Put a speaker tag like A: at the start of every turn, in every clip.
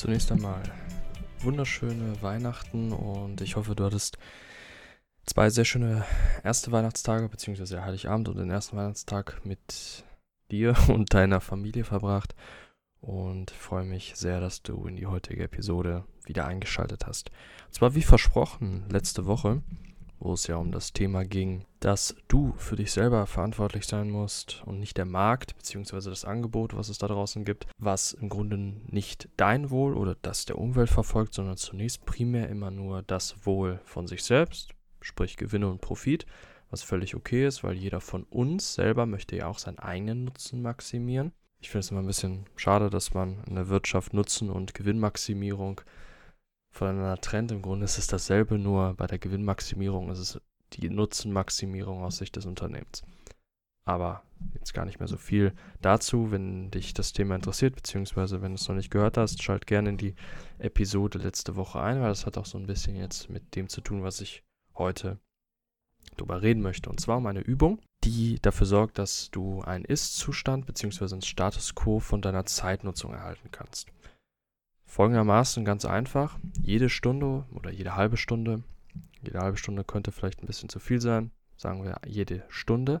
A: Zunächst einmal wunderschöne Weihnachten und ich hoffe, du hattest zwei sehr schöne erste Weihnachtstage, beziehungsweise Heiligabend und den ersten Weihnachtstag mit dir und deiner Familie verbracht. Und freue mich sehr, dass du in die heutige Episode wieder eingeschaltet hast. Und zwar wie versprochen letzte Woche wo es ja um das Thema ging, dass du für dich selber verantwortlich sein musst und nicht der Markt bzw. das Angebot, was es da draußen gibt, was im Grunde nicht dein Wohl oder das der Umwelt verfolgt, sondern zunächst primär immer nur das Wohl von sich selbst, sprich Gewinne und Profit, was völlig okay ist, weil jeder von uns selber möchte ja auch seinen eigenen Nutzen maximieren. Ich finde es immer ein bisschen schade, dass man in der Wirtschaft Nutzen und Gewinnmaximierung voneinander trennt. Im Grunde ist es dasselbe, nur bei der Gewinnmaximierung ist es die Nutzenmaximierung aus Sicht des Unternehmens. Aber jetzt gar nicht mehr so viel dazu. Wenn dich das Thema interessiert, beziehungsweise wenn du es noch nicht gehört hast, schalt gerne in die Episode letzte Woche ein, weil das hat auch so ein bisschen jetzt mit dem zu tun, was ich heute darüber reden möchte. Und zwar um eine Übung, die dafür sorgt, dass du einen Ist-Zustand beziehungsweise einen Status quo von deiner Zeitnutzung erhalten kannst. Folgendermaßen ganz einfach. Jede Stunde oder jede halbe Stunde, jede halbe Stunde könnte vielleicht ein bisschen zu viel sein, sagen wir jede Stunde,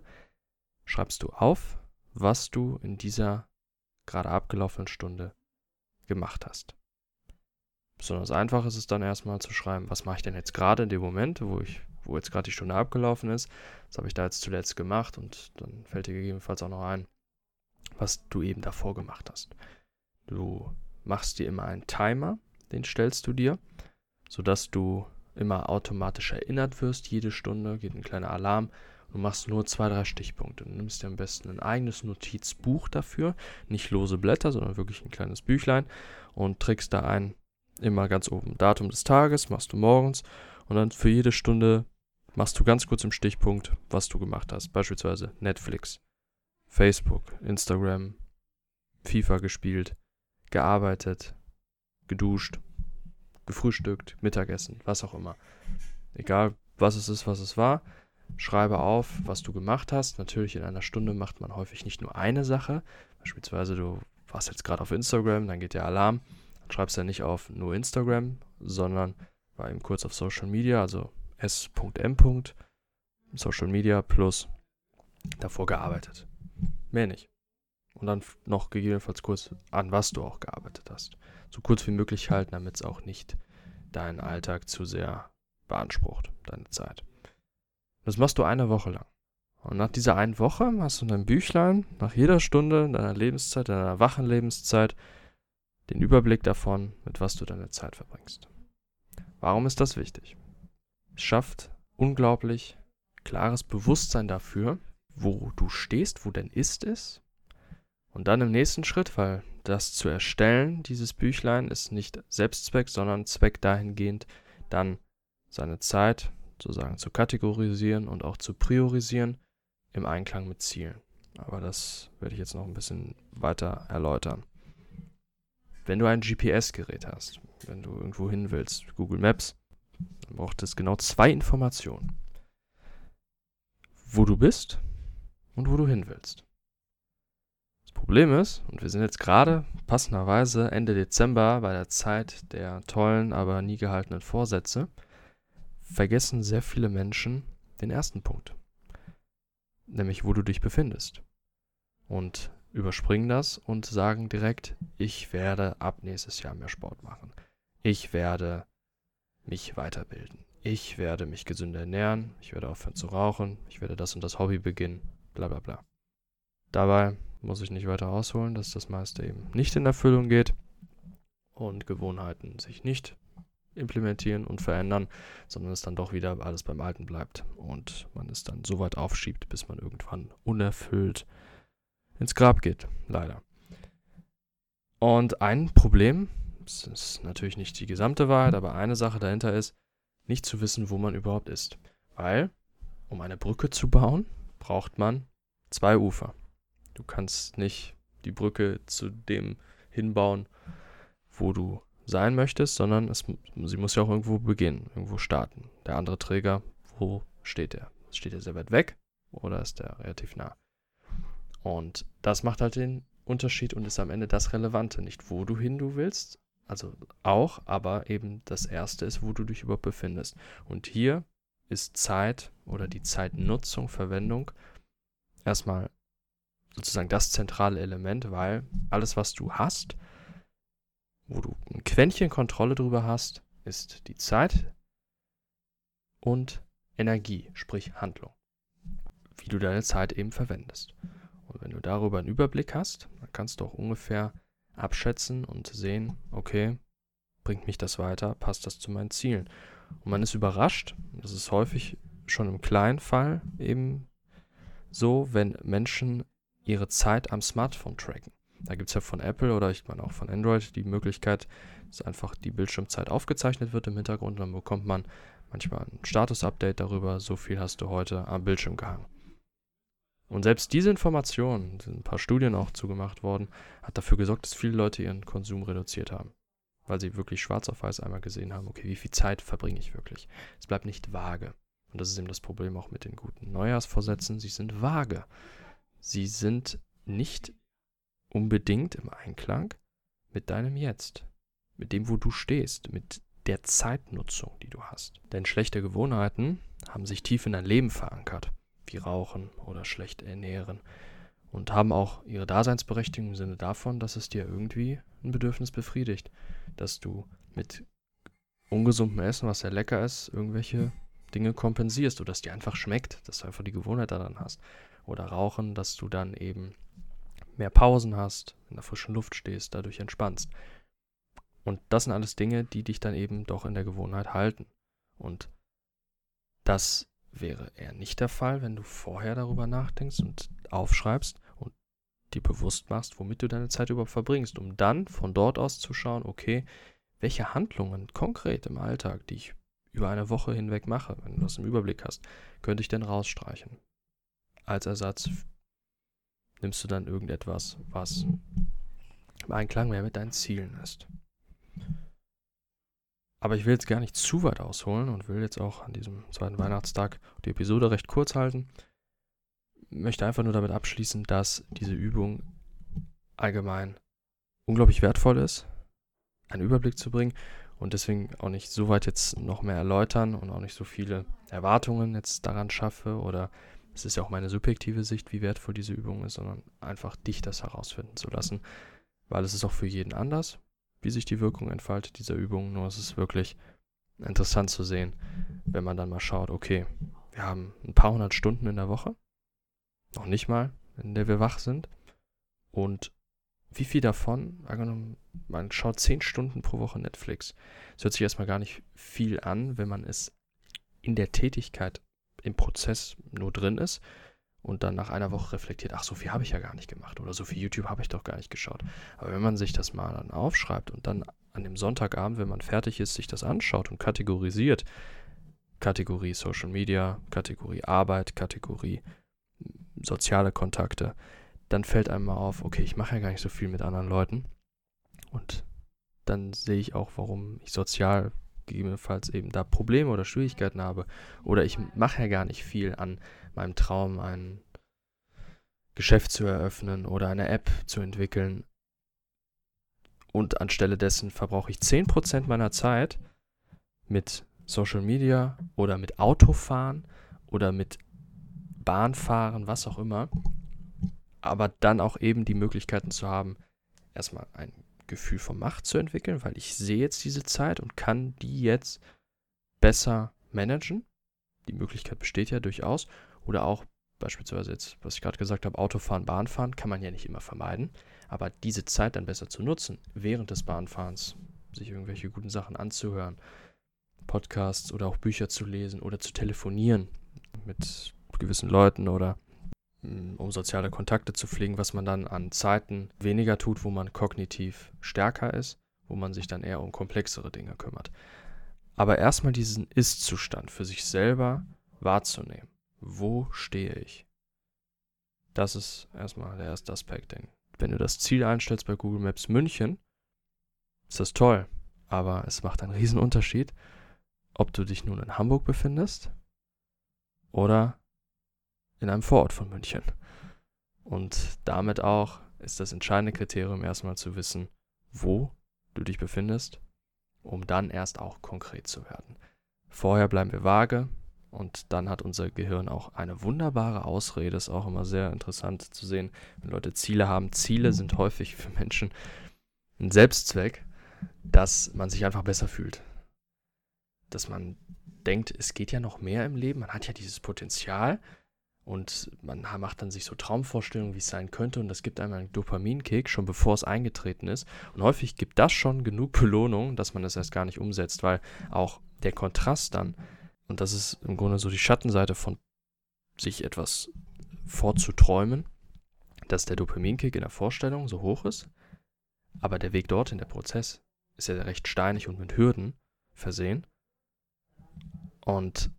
A: schreibst du auf, was du in dieser gerade abgelaufenen Stunde gemacht hast. Besonders einfach ist es dann erstmal zu schreiben, was mache ich denn jetzt gerade in dem Moment, wo ich, wo jetzt gerade die Stunde abgelaufen ist, was habe ich da jetzt zuletzt gemacht und dann fällt dir gegebenenfalls auch noch ein, was du eben davor gemacht hast. Du machst dir immer einen Timer, den stellst du dir, sodass du immer automatisch erinnert wirst. Jede Stunde geht ein kleiner Alarm. Du machst nur zwei, drei Stichpunkte. Du nimmst dir am besten ein eigenes Notizbuch dafür, nicht lose Blätter, sondern wirklich ein kleines Büchlein und trägst da ein, immer ganz oben, Datum des Tages, machst du morgens und dann für jede Stunde machst du ganz kurz im Stichpunkt, was du gemacht hast. Beispielsweise Netflix, Facebook, Instagram, FIFA gespielt, gearbeitet, geduscht, gefrühstückt, Mittagessen, was auch immer. Egal, was es ist, was es war, schreibe auf, was du gemacht hast. Natürlich in einer Stunde macht man häufig nicht nur eine Sache. Beispielsweise du warst jetzt gerade auf Instagram, dann geht der Alarm. Dann schreibst du ja nicht auf nur Instagram, sondern war eben kurz auf Social Media, also s.m. Social Media plus davor gearbeitet. Mehr nicht und dann noch gegebenenfalls kurz an, was du auch gearbeitet hast. So kurz wie möglich halten, damit es auch nicht deinen Alltag zu sehr beansprucht, deine Zeit. Das machst du eine Woche lang. Und nach dieser einen Woche hast du in deinem Büchlein nach jeder Stunde deiner Lebenszeit, deiner wachen Lebenszeit, den Überblick davon, mit was du deine Zeit verbringst. Warum ist das wichtig? Es schafft unglaublich klares Bewusstsein dafür, wo du stehst, wo dein Ist ist und dann im nächsten Schritt, weil das zu erstellen, dieses Büchlein, ist nicht Selbstzweck, sondern Zweck dahingehend, dann seine Zeit sozusagen zu kategorisieren und auch zu priorisieren im Einklang mit Zielen. Aber das werde ich jetzt noch ein bisschen weiter erläutern. Wenn du ein GPS-Gerät hast, wenn du irgendwo hin willst, Google Maps, dann braucht es genau zwei Informationen. Wo du bist und wo du hin willst. Problem ist, und wir sind jetzt gerade passenderweise Ende Dezember bei der Zeit der tollen, aber nie gehaltenen Vorsätze, vergessen sehr viele Menschen den ersten Punkt, nämlich wo du dich befindest. Und überspringen das und sagen direkt, ich werde ab nächstes Jahr mehr Sport machen. Ich werde mich weiterbilden. Ich werde mich gesünder ernähren. Ich werde aufhören zu rauchen. Ich werde das und das Hobby beginnen. Bla bla bla. Dabei muss ich nicht weiter ausholen, dass das meiste eben nicht in Erfüllung geht und Gewohnheiten sich nicht implementieren und verändern, sondern es dann doch wieder alles beim Alten bleibt und man es dann so weit aufschiebt, bis man irgendwann unerfüllt ins Grab geht, leider. Und ein Problem, es ist natürlich nicht die gesamte Wahrheit, aber eine Sache dahinter ist, nicht zu wissen, wo man überhaupt ist. Weil, um eine Brücke zu bauen, braucht man zwei Ufer. Du kannst nicht die Brücke zu dem hinbauen, wo du sein möchtest, sondern es, sie muss ja auch irgendwo beginnen, irgendwo starten. Der andere Träger, wo steht er? Steht er sehr weit weg oder ist er relativ nah? Und das macht halt den Unterschied und ist am Ende das Relevante. Nicht wo du hin du willst, Also auch, aber eben das erste ist, wo du dich überhaupt befindest. Und hier ist Zeit oder die Zeitnutzung, Verwendung erstmal sozusagen das zentrale Element, weil alles, was du hast, wo du ein Quäntchen Kontrolle drüber hast, ist die Zeit und Energie, sprich Handlung. Wie du deine Zeit eben verwendest. Und wenn du darüber einen Überblick hast, dann kannst du auch ungefähr abschätzen und sehen, okay, bringt mich das weiter, passt das zu meinen Zielen. Und man ist überrascht, das ist häufig schon im kleinen Fall eben so, wenn Menschen ihre Zeit am Smartphone tracken. Da gibt es ja von Apple oder ich meine auch von Android die Möglichkeit, dass einfach die Bildschirmzeit aufgezeichnet wird im Hintergrund und dann bekommt man manchmal ein Status-Update darüber, so viel hast du heute am Bildschirm gehangen. Und selbst diese Informationen, sind ein paar Studien auch zugemacht worden, hat dafür gesorgt, dass viele Leute ihren Konsum reduziert haben. Weil sie wirklich schwarz auf weiß einmal gesehen haben, okay, wie viel Zeit verbringe ich wirklich? Es bleibt nicht vage. Und das ist eben das Problem auch mit den guten Neujahrsvorsätzen. Sie sind vage. Sie sind nicht unbedingt im Einklang mit deinem Jetzt, mit dem, wo du stehst, mit der Zeitnutzung, die du hast. Denn schlechte Gewohnheiten haben sich tief in dein Leben verankert wie Rauchen oder schlecht ernähren und haben auch ihre Daseinsberechtigung im Sinne davon, dass es dir irgendwie ein Bedürfnis befriedigt, dass du mit ungesundem Essen, was sehr lecker ist, irgendwelche Dinge kompensierst oder dass dir einfach schmeckt, dass du einfach die Gewohnheit daran hast. Oder Rauchen, dass du dann eben mehr Pausen hast, in der frischen Luft stehst, dadurch entspannst. Und das sind alles Dinge, die dich dann eben doch in der Gewohnheit halten. Und das wäre eher nicht der Fall, wenn du vorher darüber nachdenkst und aufschreibst und dir bewusst machst, womit du deine Zeit überhaupt verbringst, um dann von dort aus zu schauen, okay, welche Handlungen konkret im Alltag, die ich über eine Woche hinweg mache, wenn du das im Überblick hast, könnte ich denn rausstreichen. Als Ersatz nimmst du dann irgendetwas, was im Einklang mehr mit deinen Zielen ist. Aber ich will jetzt gar nicht zu weit ausholen und will jetzt auch an diesem zweiten Weihnachtstag die Episode recht kurz halten. Möchte einfach nur damit abschließen, dass diese Übung allgemein unglaublich wertvoll ist, einen Überblick zu bringen und deswegen auch nicht so weit jetzt noch mehr erläutern und auch nicht so viele Erwartungen jetzt daran schaffe oder es ist ja auch meine subjektive Sicht, wie wertvoll diese Übung ist, sondern einfach dich das herausfinden zu lassen, weil es ist auch für jeden anders wie sich die Wirkung entfaltet dieser Übung. Nur es ist wirklich interessant zu sehen, wenn man dann mal schaut, okay, wir haben ein paar hundert Stunden in der Woche, noch nicht mal, in der wir wach sind. Und wie viel davon, angenommen, man schaut zehn Stunden pro Woche Netflix. Das hört sich erstmal gar nicht viel an, wenn man es in der Tätigkeit im Prozess nur drin ist und dann nach einer Woche reflektiert, ach, so viel habe ich ja gar nicht gemacht oder so viel YouTube habe ich doch gar nicht geschaut. Aber wenn man sich das mal dann aufschreibt und dann an dem Sonntagabend, wenn man fertig ist, sich das anschaut und kategorisiert, Kategorie Social Media, Kategorie Arbeit, Kategorie soziale Kontakte, dann fällt einem mal auf, okay, ich mache ja gar nicht so viel mit anderen Leuten. Und dann sehe ich auch, warum ich sozial gegebenenfalls eben da Probleme oder Schwierigkeiten habe. Oder ich mache ja gar nicht viel an meinem Traum, ein Geschäft zu eröffnen oder eine App zu entwickeln. Und anstelle dessen verbrauche ich 10% meiner Zeit mit Social Media oder mit Autofahren oder mit Bahnfahren, was auch immer. Aber dann auch eben die Möglichkeiten zu haben, erstmal ein Gefühl von Macht zu entwickeln, weil ich sehe jetzt diese Zeit und kann die jetzt besser managen. Die Möglichkeit besteht ja durchaus. Oder auch beispielsweise jetzt, was ich gerade gesagt habe, Autofahren, Bahnfahren, kann man ja nicht immer vermeiden. Aber diese Zeit dann besser zu nutzen, während des Bahnfahrens, sich irgendwelche guten Sachen anzuhören, Podcasts oder auch Bücher zu lesen oder zu telefonieren mit gewissen Leuten oder um soziale Kontakte zu pflegen, was man dann an Zeiten weniger tut, wo man kognitiv stärker ist, wo man sich dann eher um komplexere Dinge kümmert. Aber erstmal diesen Ist-Zustand für sich selber wahrzunehmen wo stehe ich? Das ist erstmal der erste Aspekt. Denn wenn du das Ziel einstellst bei Google Maps München, ist das toll. Aber es macht einen riesen Unterschied, ob du dich nun in Hamburg befindest oder in einem Vorort von München. Und damit auch ist das entscheidende Kriterium erstmal zu wissen, wo du dich befindest, um dann erst auch konkret zu werden. Vorher bleiben wir vage und dann hat unser Gehirn auch eine wunderbare Ausrede. Ist auch immer sehr interessant zu sehen, wenn Leute Ziele haben. Ziele sind häufig für Menschen ein Selbstzweck, dass man sich einfach besser fühlt. Dass man denkt, es geht ja noch mehr im Leben, man hat ja dieses Potenzial und man macht dann sich so Traumvorstellungen, wie es sein könnte und das gibt einem einen Dopaminkick, schon bevor es eingetreten ist. Und häufig gibt das schon genug Belohnung, dass man das erst gar nicht umsetzt, weil auch der Kontrast dann, und das ist im Grunde so die Schattenseite von sich etwas vorzuträumen, dass der Dopaminkick in der Vorstellung so hoch ist, aber der Weg dorthin, der Prozess, ist ja recht steinig und mit Hürden versehen. Und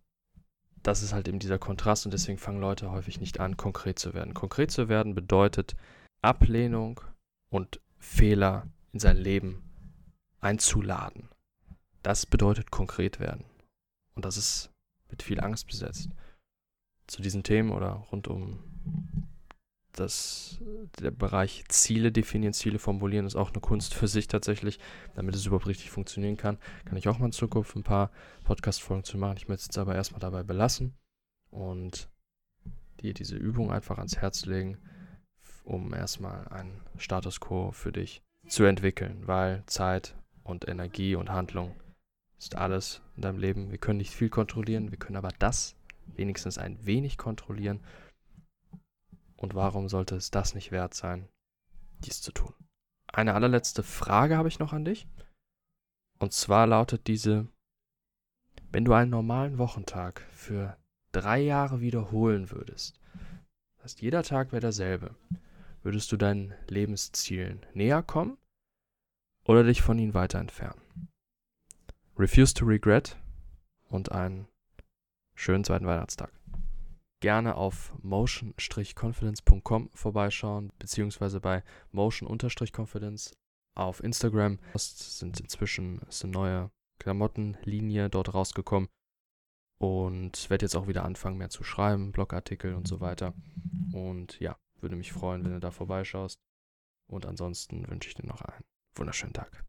A: das ist halt eben dieser Kontrast und deswegen fangen Leute häufig nicht an, konkret zu werden. Konkret zu werden bedeutet Ablehnung und Fehler in sein Leben einzuladen. Das bedeutet konkret werden. Und das ist mit viel Angst besetzt. Zu diesen Themen oder rund um das, der Bereich Ziele definieren, Ziele formulieren, ist auch eine Kunst für sich tatsächlich, damit es überhaupt richtig funktionieren kann. Kann ich auch mal in Zukunft ein paar Podcast-Folgen zu machen. Ich möchte es jetzt aber erstmal dabei belassen und dir diese Übung einfach ans Herz legen, um erstmal einen Status quo für dich zu entwickeln, weil Zeit und Energie und Handlung ist alles in deinem Leben. Wir können nicht viel kontrollieren, wir können aber das wenigstens ein wenig kontrollieren und warum sollte es das nicht wert sein, dies zu tun? Eine allerletzte Frage habe ich noch an dich. Und zwar lautet diese, wenn du einen normalen Wochentag für drei Jahre wiederholen würdest, das heißt jeder Tag wäre derselbe, würdest du deinen Lebenszielen näher kommen oder dich von ihnen weiter entfernen? Refuse to regret und einen schönen zweiten Weihnachtstag gerne auf motion-confidence.com vorbeischauen, beziehungsweise bei motion-confidence auf Instagram. Es sind inzwischen ist eine neue Klamottenlinie dort rausgekommen und werde jetzt auch wieder anfangen, mehr zu schreiben, Blogartikel und so weiter. Und ja, würde mich freuen, wenn du da vorbeischaust. Und ansonsten wünsche ich dir noch einen wunderschönen Tag.